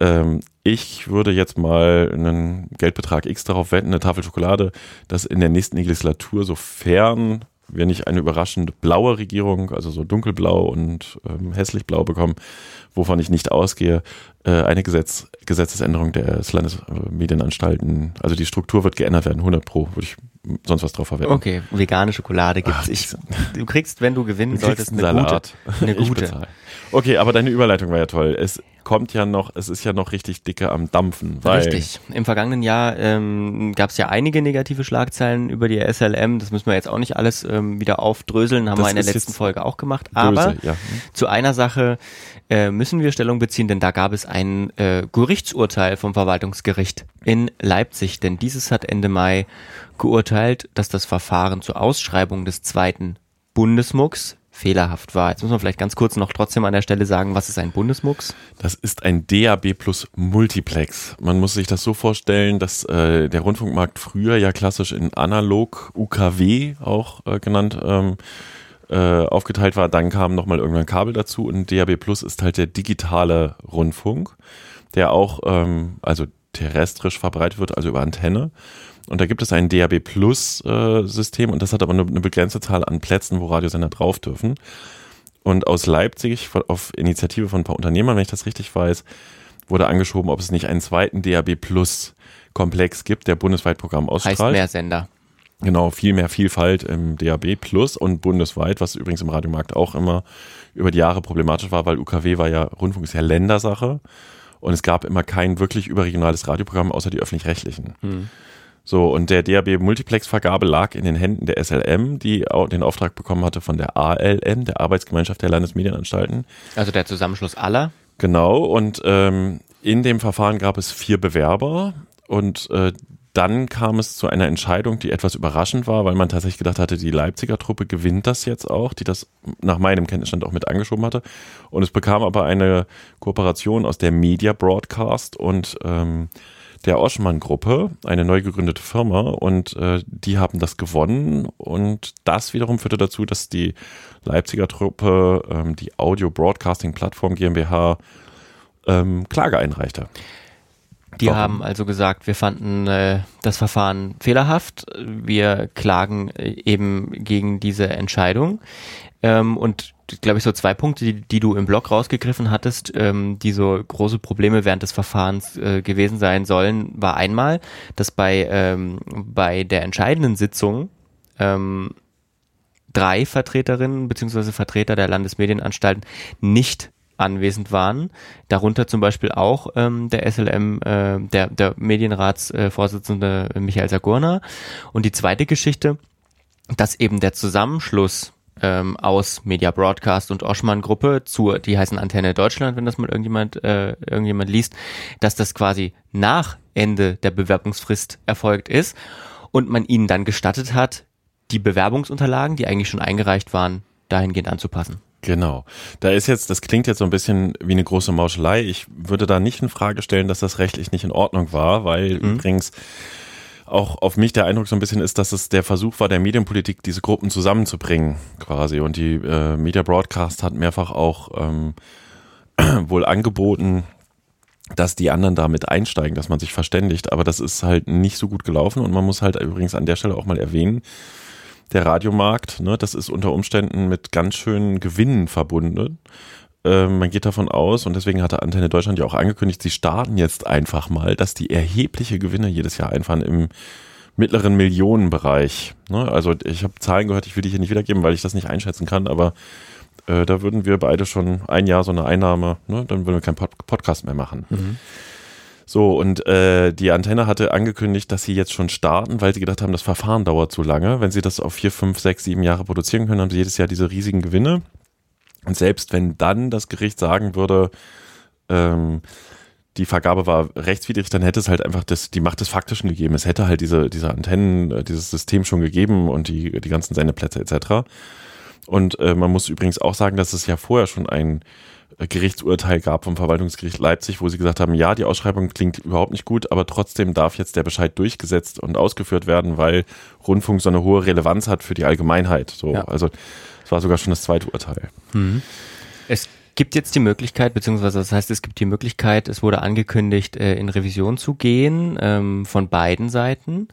Ähm, ich würde jetzt mal einen Geldbetrag X darauf wetten, eine Tafel Schokolade, dass in der nächsten Legislatur, sofern wir nicht eine überraschend blaue Regierung, also so dunkelblau und ähm, hässlich blau bekommen, wovon ich nicht ausgehe, äh, eine Gesetz, Gesetzesänderung des Landesmedienanstalten, also die Struktur wird geändert werden, 100 pro, würde ich sonst was drauf verwenden. Okay, vegane Schokolade gibt's. Ich, du kriegst, wenn du gewinnen du solltest, eine Salat. gute. Eine gute. Okay, aber deine Überleitung war ja toll. Es kommt ja noch, es ist ja noch richtig dicke am Dampfen. richtig. Im vergangenen Jahr ähm, gab es ja einige negative Schlagzeilen über die SLM. Das müssen wir jetzt auch nicht alles ähm, wieder aufdröseln, haben das wir in der letzten Folge auch gemacht. Böse, Aber ja. zu einer Sache äh, müssen wir Stellung beziehen, denn da gab es ein äh, Gerichtsurteil vom Verwaltungsgericht in Leipzig. Denn dieses hat Ende Mai geurteilt, dass das Verfahren zur Ausschreibung des zweiten Bundesmucks fehlerhaft war. Jetzt muss man vielleicht ganz kurz noch trotzdem an der Stelle sagen, was ist ein Bundesmux? Das ist ein DAB plus Multiplex. Man muss sich das so vorstellen, dass äh, der Rundfunkmarkt früher ja klassisch in analog UKW auch äh, genannt ähm, äh, aufgeteilt war. Dann kam nochmal irgendwann Kabel dazu und DAB plus ist halt der digitale Rundfunk, der auch ähm, also terrestrisch verbreitet wird, also über Antenne. Und da gibt es ein DAB Plus äh, System und das hat aber nur eine begrenzte Zahl an Plätzen, wo Radiosender drauf dürfen. Und aus Leipzig, auf Initiative von ein paar Unternehmern, wenn ich das richtig weiß, wurde angeschoben, ob es nicht einen zweiten DAB Plus Komplex gibt, der bundesweit Programm ausstrahlt. Heißt mehr Sender. Genau, viel mehr Vielfalt im DAB Plus und bundesweit, was übrigens im Radiomarkt auch immer über die Jahre problematisch war, weil UKW war ja, Rundfunk ist ja Ländersache und es gab immer kein wirklich überregionales Radioprogramm außer die öffentlich-rechtlichen. Hm. So, und der DAB Multiplex-Vergabe lag in den Händen der SLM, die auch den Auftrag bekommen hatte von der ALM, der Arbeitsgemeinschaft der Landesmedienanstalten. Also der Zusammenschluss aller. Genau, und ähm, in dem Verfahren gab es vier Bewerber und äh, dann kam es zu einer Entscheidung, die etwas überraschend war, weil man tatsächlich gedacht hatte, die Leipziger Truppe gewinnt das jetzt auch, die das nach meinem Kenntnisstand auch mit angeschoben hatte. Und es bekam aber eine Kooperation aus der Media Broadcast und ähm, der Oschmann-Gruppe, eine neu gegründete Firma, und äh, die haben das gewonnen. Und das wiederum führte dazu, dass die Leipziger Truppe ähm, die Audio Broadcasting Plattform GmbH ähm, Klage einreichte. Die Warum? haben also gesagt, wir fanden äh, das Verfahren fehlerhaft. Wir klagen äh, eben gegen diese Entscheidung. Ähm, und glaube ich, so zwei Punkte, die, die, du im Blog rausgegriffen hattest, ähm, die so große Probleme während des Verfahrens äh, gewesen sein sollen, war einmal, dass bei, ähm, bei der entscheidenden Sitzung ähm, drei Vertreterinnen beziehungsweise Vertreter der Landesmedienanstalten nicht anwesend waren, darunter zum Beispiel auch ähm, der SLM, äh, der, der Medienratsvorsitzende äh, Michael Sagurna. Und die zweite Geschichte, dass eben der Zusammenschluss ähm, aus Media Broadcast und Oschmann Gruppe zu, die heißen Antenne Deutschland, wenn das mal irgendjemand, äh, irgendjemand liest, dass das quasi nach Ende der Bewerbungsfrist erfolgt ist und man ihnen dann gestattet hat, die Bewerbungsunterlagen, die eigentlich schon eingereicht waren, dahingehend anzupassen. Genau. Da ist jetzt, das klingt jetzt so ein bisschen wie eine große Mauschelei. Ich würde da nicht in Frage stellen, dass das rechtlich nicht in Ordnung war, weil mhm. übrigens auch auf mich der Eindruck so ein bisschen ist, dass es der Versuch war, der Medienpolitik diese Gruppen zusammenzubringen, quasi. Und die äh, Media Broadcast hat mehrfach auch ähm, wohl angeboten, dass die anderen damit einsteigen, dass man sich verständigt. Aber das ist halt nicht so gut gelaufen. Und man muss halt übrigens an der Stelle auch mal erwähnen, der Radiomarkt, ne, das ist unter Umständen mit ganz schönen Gewinnen verbunden. Ähm, man geht davon aus, und deswegen hatte Antenne Deutschland ja auch angekündigt, sie starten jetzt einfach mal, dass die erhebliche Gewinne jedes Jahr einfahren im mittleren Millionenbereich. Ne? Also ich habe Zahlen gehört, ich will die hier nicht wiedergeben, weil ich das nicht einschätzen kann, aber äh, da würden wir beide schon ein Jahr so eine Einnahme, ne? dann würden wir keinen Pod Podcast mehr machen. Mhm. So, und äh, die Antenne hatte angekündigt, dass sie jetzt schon starten, weil sie gedacht haben, das Verfahren dauert zu lange. Wenn sie das auf vier, fünf, sechs, sieben Jahre produzieren können, haben sie jedes Jahr diese riesigen Gewinne. Und selbst wenn dann das Gericht sagen würde, ähm, die Vergabe war rechtswidrig, dann hätte es halt einfach das, die Macht des Faktischen gegeben. Es hätte halt diese, diese Antennen, äh, dieses System schon gegeben und die, die ganzen Sendeplätze etc. Und äh, man muss übrigens auch sagen, dass es ja vorher schon ein Gerichtsurteil gab vom Verwaltungsgericht Leipzig, wo sie gesagt haben, ja, die Ausschreibung klingt überhaupt nicht gut, aber trotzdem darf jetzt der Bescheid durchgesetzt und ausgeführt werden, weil Rundfunk so eine hohe Relevanz hat für die Allgemeinheit. So, ja. also es war sogar schon das zweite Urteil. Mhm. Es gibt jetzt die Möglichkeit, beziehungsweise das heißt, es gibt die Möglichkeit, es wurde angekündigt, äh, in Revision zu gehen ähm, von beiden Seiten.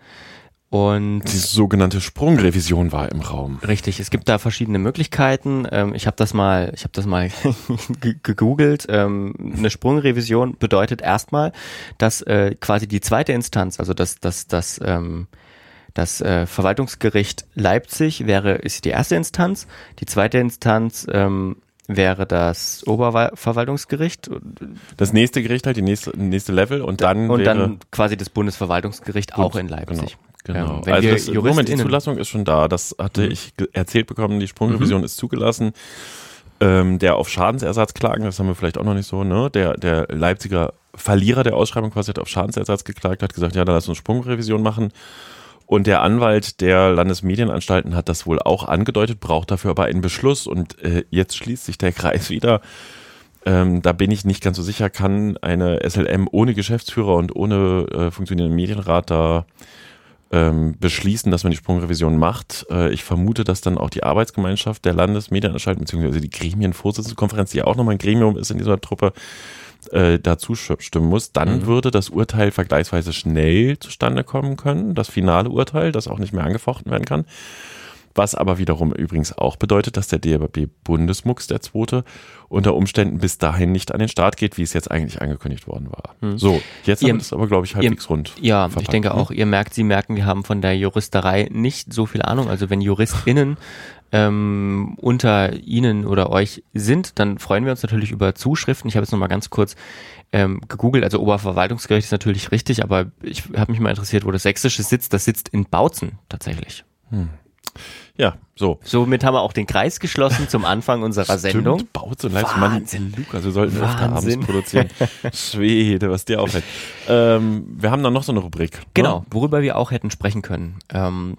Und die sogenannte Sprungrevision war im Raum. Richtig, es gibt da verschiedene Möglichkeiten. Ähm, ich habe das mal, ich habe das mal gegoogelt. Ähm, eine Sprungrevision bedeutet erstmal, dass äh, quasi die zweite Instanz, also das, das, das, ähm, das äh, Verwaltungsgericht Leipzig wäre ist die erste Instanz. Die zweite Instanz ähm, wäre das Oberverwaltungsgericht. Das nächste Gericht halt, die nächste, nächste Level und dann und dann quasi das Bundesverwaltungsgericht auch in Leipzig. Genau. Genau. Ja, also das, Moment, die Zulassung ist schon da. Das hatte mhm. ich erzählt bekommen. Die Sprungrevision mhm. ist zugelassen. Ähm, der auf Schadensersatz klagen, das haben wir vielleicht auch noch nicht so, ne? Der, der Leipziger Verlierer der Ausschreibung quasi hat auf Schadensersatz geklagt, hat gesagt, ja, dann lass uns Sprungrevision machen. Und der Anwalt der Landesmedienanstalten hat das wohl auch angedeutet, braucht dafür aber einen Beschluss. Und äh, jetzt schließt sich der Kreis wieder. Ähm, da bin ich nicht ganz so sicher, kann eine SLM ohne Geschäftsführer und ohne äh, funktionierenden Medienrat da ähm, beschließen, dass man die Sprungrevision macht. Äh, ich vermute, dass dann auch die Arbeitsgemeinschaft der Landesmedienanstalten beziehungsweise die Gremienvorsitzendenkonferenz, die ja auch nochmal ein Gremium ist in dieser Truppe, äh, dazu stimmen muss, dann mhm. würde das Urteil vergleichsweise schnell zustande kommen können, das finale Urteil, das auch nicht mehr angefochten werden kann. Was aber wiederum übrigens auch bedeutet, dass der DRB-Bundesmux, der zweite, unter Umständen bis dahin nicht an den Start geht, wie es jetzt eigentlich angekündigt worden war. Hm. So, jetzt ihr, es aber, glaube ich, halbwegs ihr, rund. Ja, verpackt, ich denke ne? auch, ihr merkt, Sie merken, wir haben von der Juristerei nicht so viel Ahnung. Also wenn JuristInnen ähm, unter Ihnen oder euch sind, dann freuen wir uns natürlich über Zuschriften. Ich habe jetzt nochmal ganz kurz ähm, gegoogelt, also Oberverwaltungsgericht ist natürlich richtig, aber ich habe mich mal interessiert, wo das Sächsische sitzt. Das sitzt in Bautzen tatsächlich. Hm. Ja, so. Somit haben wir auch den Kreis geschlossen zum Anfang unserer Stimmt, Sendung. Bautzen, Wahnsinn. Mann, Lukas, wir sollten öfter abends produzieren. Schwede, was dir auffällt. Ähm, wir haben dann noch so eine Rubrik. Ne? Genau, ne? worüber wir auch hätten sprechen können. Ähm,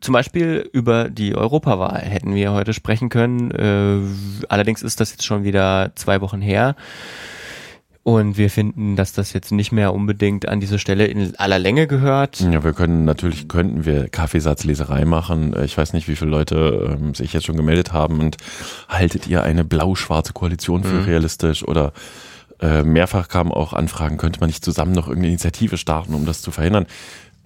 zum Beispiel über die Europawahl hätten wir heute sprechen können. Äh, allerdings ist das jetzt schon wieder zwei Wochen her. Und wir finden, dass das jetzt nicht mehr unbedingt an diese Stelle in aller Länge gehört. Ja, wir können natürlich, könnten wir Kaffeesatzleserei machen. Ich weiß nicht, wie viele Leute ähm, sich jetzt schon gemeldet haben. Und haltet ihr eine blau-schwarze Koalition für mhm. realistisch? Oder äh, mehrfach kamen auch Anfragen, könnte man nicht zusammen noch irgendeine Initiative starten, um das zu verhindern?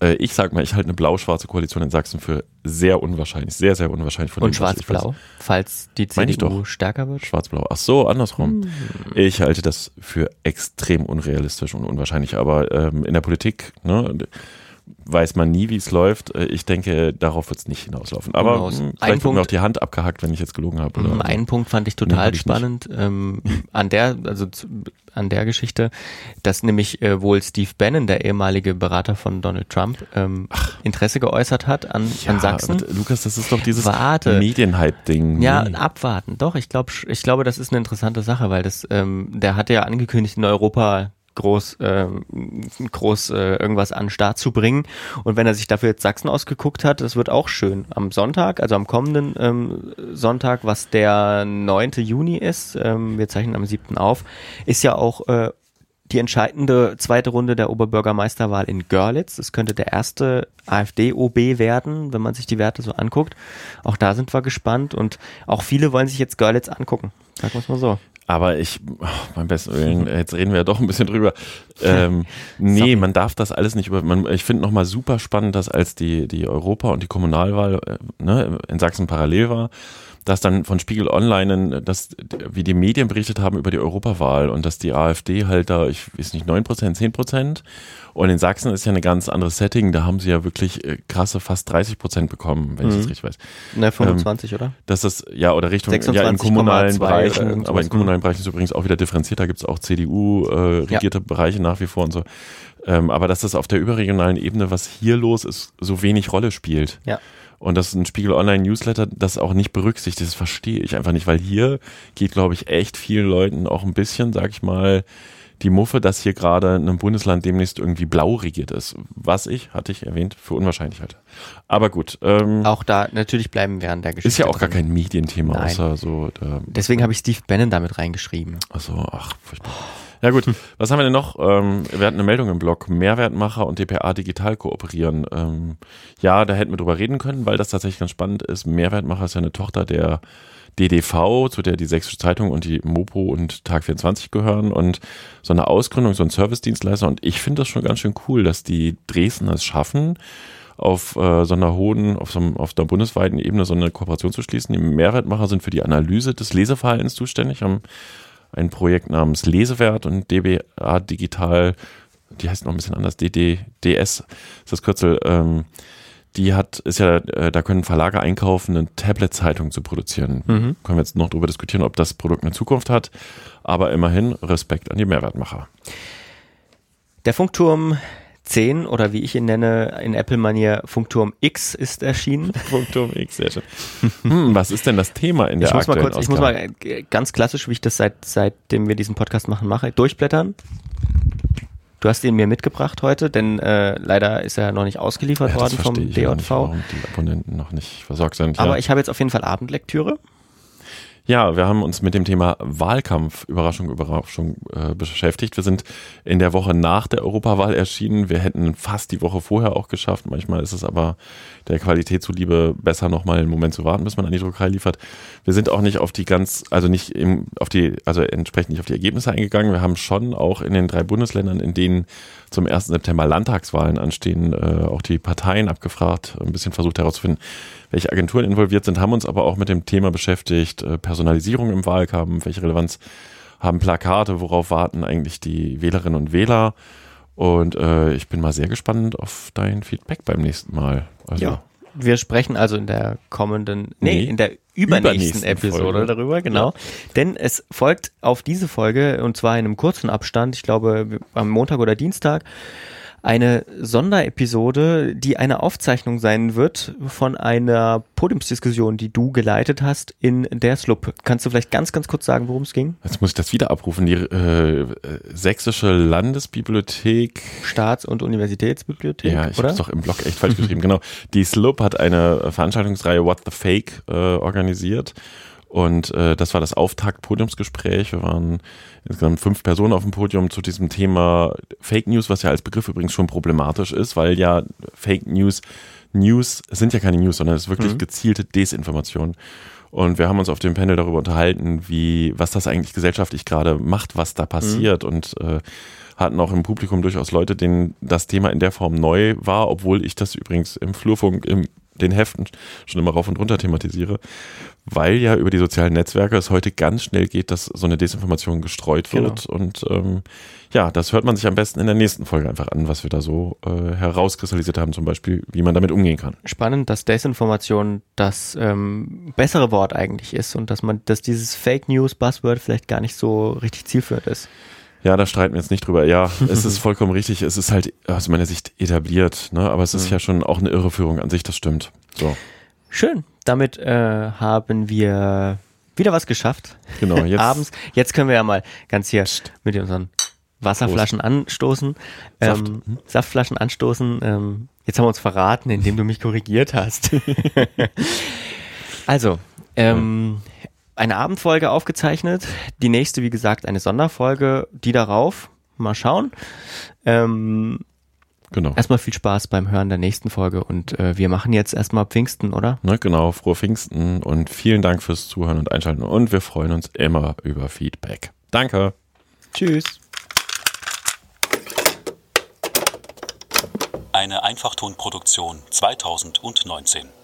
Äh, ich sag mal, ich halte eine blau-schwarze Koalition in Sachsen für sehr unwahrscheinlich, sehr, sehr unwahrscheinlich. Von Und schwarz-blau, falls die CDU stärker wird? Schwarz-blau, ach so, andersrum. Hm. Ich halte das für extrem unrealistisch und unwahrscheinlich, aber ähm, in der Politik, ne, weiß man nie, wie es läuft. Äh, ich denke, darauf wird es nicht hinauslaufen. Aber Hinaus. Hm, vielleicht wird mir auch die Hand abgehackt, wenn ich jetzt gelogen habe. Oder einen so. Punkt fand ich total nee, spannend ähm, an der, also an der Geschichte, dass nämlich äh, wohl Steve Bannon, der ehemalige Berater von Donald Trump, ähm, Interesse geäußert hat an, ja, an Sachsen. Lukas, das ist doch dieses Medienhype-Ding. Ja, nee. abwarten. Doch, ich glaube, ich glaube, das ist eine interessante Sache, weil das, ähm, der hatte ja angekündigt, in Europa groß, äh, groß äh, irgendwas an den Start zu bringen. Und wenn er sich dafür jetzt Sachsen ausgeguckt hat, das wird auch schön. Am Sonntag, also am kommenden ähm, Sonntag, was der 9. Juni ist, ähm, wir zeichnen am 7. auf, ist ja auch äh, die entscheidende zweite Runde der Oberbürgermeisterwahl in Görlitz. Es könnte der erste AfD-OB werden, wenn man sich die Werte so anguckt. Auch da sind wir gespannt und auch viele wollen sich jetzt Görlitz angucken. Sagen wir es mal so. Aber ich, oh, mein besten Willen, jetzt reden wir ja doch ein bisschen drüber. Ähm, nee, man darf das alles nicht über. Man, ich finde nochmal super spannend, dass als die, die Europa- und die Kommunalwahl äh, ne, in Sachsen parallel war, dass dann von Spiegel Online, dass, wie die Medien berichtet haben über die Europawahl und dass die AfD halt da, ich weiß nicht, 9%, 10% und in Sachsen ist ja eine ganz andere Setting. Da haben sie ja wirklich äh, krasse fast 30 Prozent bekommen, wenn mhm. ich das mhm. richtig weiß. Ne, 25, ähm, oder? Das ist, ja, oder Richtung, 26, ja, im kommunalen Bereich, äh, aber im kommunalen Bereich ist übrigens auch wieder differenziert. Da gibt es auch CDU-regierte äh, ja. Bereiche nach wie vor und so. Ähm, aber dass das auf der überregionalen Ebene, was hier los ist, so wenig Rolle spielt. Ja. Und dass ein Spiegel Online Newsletter das auch nicht berücksichtigt, das verstehe ich einfach nicht, weil hier geht, glaube ich, echt vielen Leuten auch ein bisschen, sag ich mal, die Muffe, dass hier gerade ein Bundesland demnächst irgendwie blau regiert ist. Was ich, hatte ich erwähnt, für unwahrscheinlich halte. Aber gut. Ähm, auch da, natürlich bleiben wir an der Geschichte. Ist ja auch drin. gar kein Medienthema, Nein. außer so. Ähm, Deswegen habe ich Steve Bannon damit reingeschrieben. Achso, ach, furchtbar. Ja gut, was haben wir denn noch? Ähm, wir hatten eine Meldung im Blog, Mehrwertmacher und DPA digital kooperieren. Ähm, ja, da hätten wir drüber reden können, weil das tatsächlich ganz spannend ist. Mehrwertmacher ist ja eine Tochter der DDV, zu der die Sächsische Zeitung und die Mopo und Tag 24 gehören und so eine Ausgründung, so ein Service-Dienstleister und ich finde das schon ganz schön cool, dass die Dresden es schaffen, auf äh, so einer hohen, auf, so, auf der bundesweiten Ebene so eine Kooperation zu schließen. Die Mehrwertmacher sind für die Analyse des Leseverhaltens zuständig, haben ein Projekt namens Lesewert und DBA Digital, die heißt noch ein bisschen anders, DDDS ist das Kürzel, ähm, die hat, ist ja, äh, da können Verlage einkaufen, eine Tablet-Zeitung zu produzieren. Mhm. Können wir jetzt noch darüber diskutieren, ob das Produkt eine Zukunft hat. Aber immerhin Respekt an die Mehrwertmacher. Der Funkturm 10 oder wie ich ihn nenne, in Apple-Manier Funkturm X ist erschienen. Funkturm X, sehr schön. Hm, was ist denn das Thema in der ich muss mal kurz, Ich muss mal ganz klassisch, wie ich das seit, seitdem wir diesen Podcast machen, mache, durchblättern. Du hast ihn mir mitgebracht heute, denn äh, leider ist er noch nicht ausgeliefert ja, worden vom DJV. Nicht, die Abonnenten noch nicht versorgt sind. Aber ich habe jetzt auf jeden Fall Abendlektüre. Ja, wir haben uns mit dem Thema Wahlkampf, Überraschung, Überraschung äh, beschäftigt. Wir sind in der Woche nach der Europawahl erschienen. Wir hätten fast die Woche vorher auch geschafft. Manchmal ist es aber der Qualität zuliebe besser nochmal einen Moment zu warten, bis man an die Druckerei liefert. Wir sind auch nicht auf die ganz, also nicht im, auf die, also entsprechend nicht auf die Ergebnisse eingegangen. Wir haben schon auch in den drei Bundesländern, in denen zum 1. September Landtagswahlen anstehen, äh, auch die Parteien abgefragt, ein bisschen versucht herauszufinden, welche Agenturen involviert sind, haben uns aber auch mit dem Thema beschäftigt, äh, Personalisierung im Wahlkampf, welche Relevanz haben Plakate, worauf warten eigentlich die Wählerinnen und Wähler. Und äh, ich bin mal sehr gespannt auf dein Feedback beim nächsten Mal. Also, ja. Wir sprechen also in der kommenden, nee, nee in der übernächsten, übernächsten Episode Folge. darüber, genau. Ja. Denn es folgt auf diese Folge, und zwar in einem kurzen Abstand, ich glaube am Montag oder Dienstag, eine Sonderepisode, die eine Aufzeichnung sein wird von einer Podiumsdiskussion, die du geleitet hast in der SLUB. Kannst du vielleicht ganz, ganz kurz sagen, worum es ging? Jetzt muss ich das wieder abrufen. Die äh, Sächsische Landesbibliothek. Staats- und Universitätsbibliothek. Ja, ich habe es doch im Blog echt falsch geschrieben. Genau. Die SLUB hat eine Veranstaltungsreihe What the Fake äh, organisiert. Und äh, das war das Auftakt-Podiumsgespräch. Wir waren insgesamt fünf Personen auf dem Podium zu diesem Thema Fake News, was ja als Begriff übrigens schon problematisch ist, weil ja Fake News, News sind ja keine News, sondern es ist wirklich mhm. gezielte Desinformation. Und wir haben uns auf dem Panel darüber unterhalten, wie, was das eigentlich gesellschaftlich gerade macht, was da passiert. Mhm. Und äh, hatten auch im Publikum durchaus Leute, denen das Thema in der Form neu war, obwohl ich das übrigens im Flurfunk im den Heften schon immer rauf und runter thematisiere, weil ja über die sozialen Netzwerke es heute ganz schnell geht, dass so eine Desinformation gestreut wird. Genau. Und ähm, ja, das hört man sich am besten in der nächsten Folge einfach an, was wir da so äh, herauskristallisiert haben, zum Beispiel, wie man damit umgehen kann. Spannend, dass Desinformation das ähm, bessere Wort eigentlich ist und dass man, dass dieses Fake News Buzzword vielleicht gar nicht so richtig zielführend ist. Ja, da streiten wir jetzt nicht drüber. Ja, es ist vollkommen richtig. Es ist halt aus meiner Sicht etabliert, ne? aber es ist mhm. ja schon auch eine Irreführung an sich, das stimmt. So. Schön. Damit äh, haben wir wieder was geschafft. Genau, jetzt. Abends. Jetzt können wir ja mal ganz hier mit unseren Wasserflaschen Prost. anstoßen. Saft. Ähm, hm? Saftflaschen anstoßen. Ähm, jetzt haben wir uns verraten, indem du mich korrigiert hast. also, ähm, eine Abendfolge aufgezeichnet. Die nächste, wie gesagt, eine Sonderfolge. Die darauf, mal schauen. Ähm, genau. Erstmal viel Spaß beim Hören der nächsten Folge und äh, wir machen jetzt erstmal Pfingsten, oder? Ne, genau, frohe Pfingsten und vielen Dank fürs Zuhören und Einschalten und wir freuen uns immer über Feedback. Danke. Tschüss. Eine Einfachtonproduktion 2019.